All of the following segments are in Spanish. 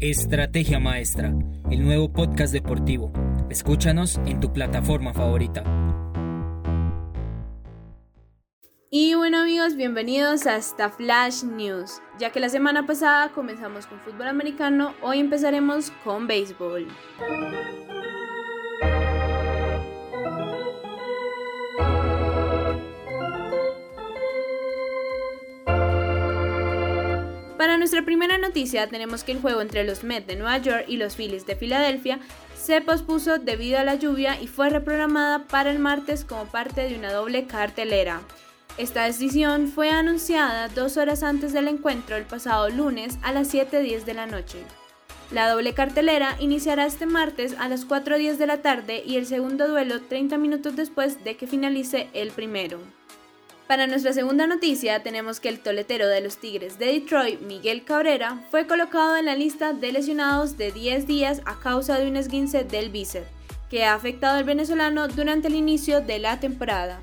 Estrategia Maestra, el nuevo podcast deportivo. Escúchanos en tu plataforma favorita. Y bueno amigos, bienvenidos a esta Flash News. Ya que la semana pasada comenzamos con fútbol americano, hoy empezaremos con béisbol. Para nuestra primera noticia tenemos que el juego entre los Mets de Nueva York y los Phillies de Filadelfia se pospuso debido a la lluvia y fue reprogramada para el martes como parte de una doble cartelera. Esta decisión fue anunciada dos horas antes del encuentro el pasado lunes a las 7.10 de la noche. La doble cartelera iniciará este martes a las 4.10 de la tarde y el segundo duelo 30 minutos después de que finalice el primero. Para nuestra segunda noticia tenemos que el toletero de los Tigres de Detroit, Miguel Cabrera, fue colocado en la lista de lesionados de 10 días a causa de un esguince del bíceps, que ha afectado al venezolano durante el inicio de la temporada.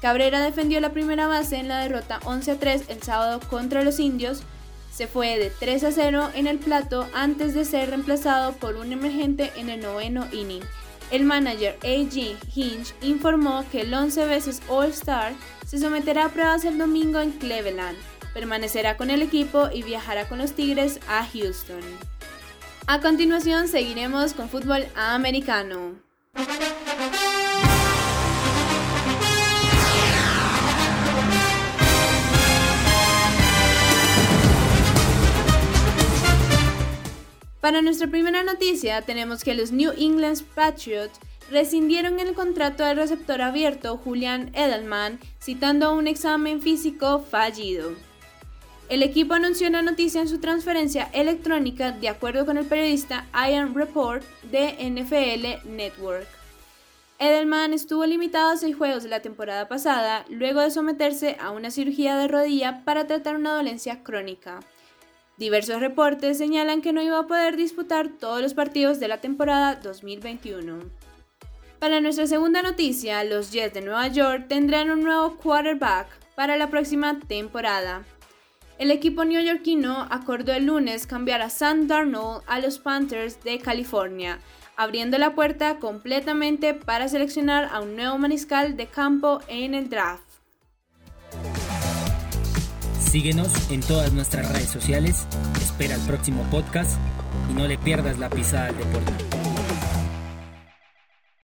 Cabrera defendió la primera base en la derrota 11 a 3 el sábado contra los indios, se fue de 3 a 0 en el plato antes de ser reemplazado por un emergente en el noveno inning el manager A.G. Hinch informó que el 11 veces All-Star se someterá a pruebas el domingo en Cleveland, permanecerá con el equipo y viajará con los Tigres a Houston. A continuación seguiremos con fútbol americano. Para nuestra primera noticia tenemos que los New England Patriots rescindieron el contrato del receptor abierto Julian Edelman citando un examen físico fallido. El equipo anunció la noticia en su transferencia electrónica de acuerdo con el periodista Ian Report de NFL Network. Edelman estuvo limitado a seis juegos la temporada pasada luego de someterse a una cirugía de rodilla para tratar una dolencia crónica. Diversos reportes señalan que no iba a poder disputar todos los partidos de la temporada 2021. Para nuestra segunda noticia, los Jets de Nueva York tendrán un nuevo quarterback para la próxima temporada. El equipo neoyorquino acordó el lunes cambiar a Sam Darnold a los Panthers de California, abriendo la puerta completamente para seleccionar a un nuevo mariscal de campo en el draft. Síguenos en todas nuestras redes sociales, espera el próximo podcast y no le pierdas la pisada al deporte.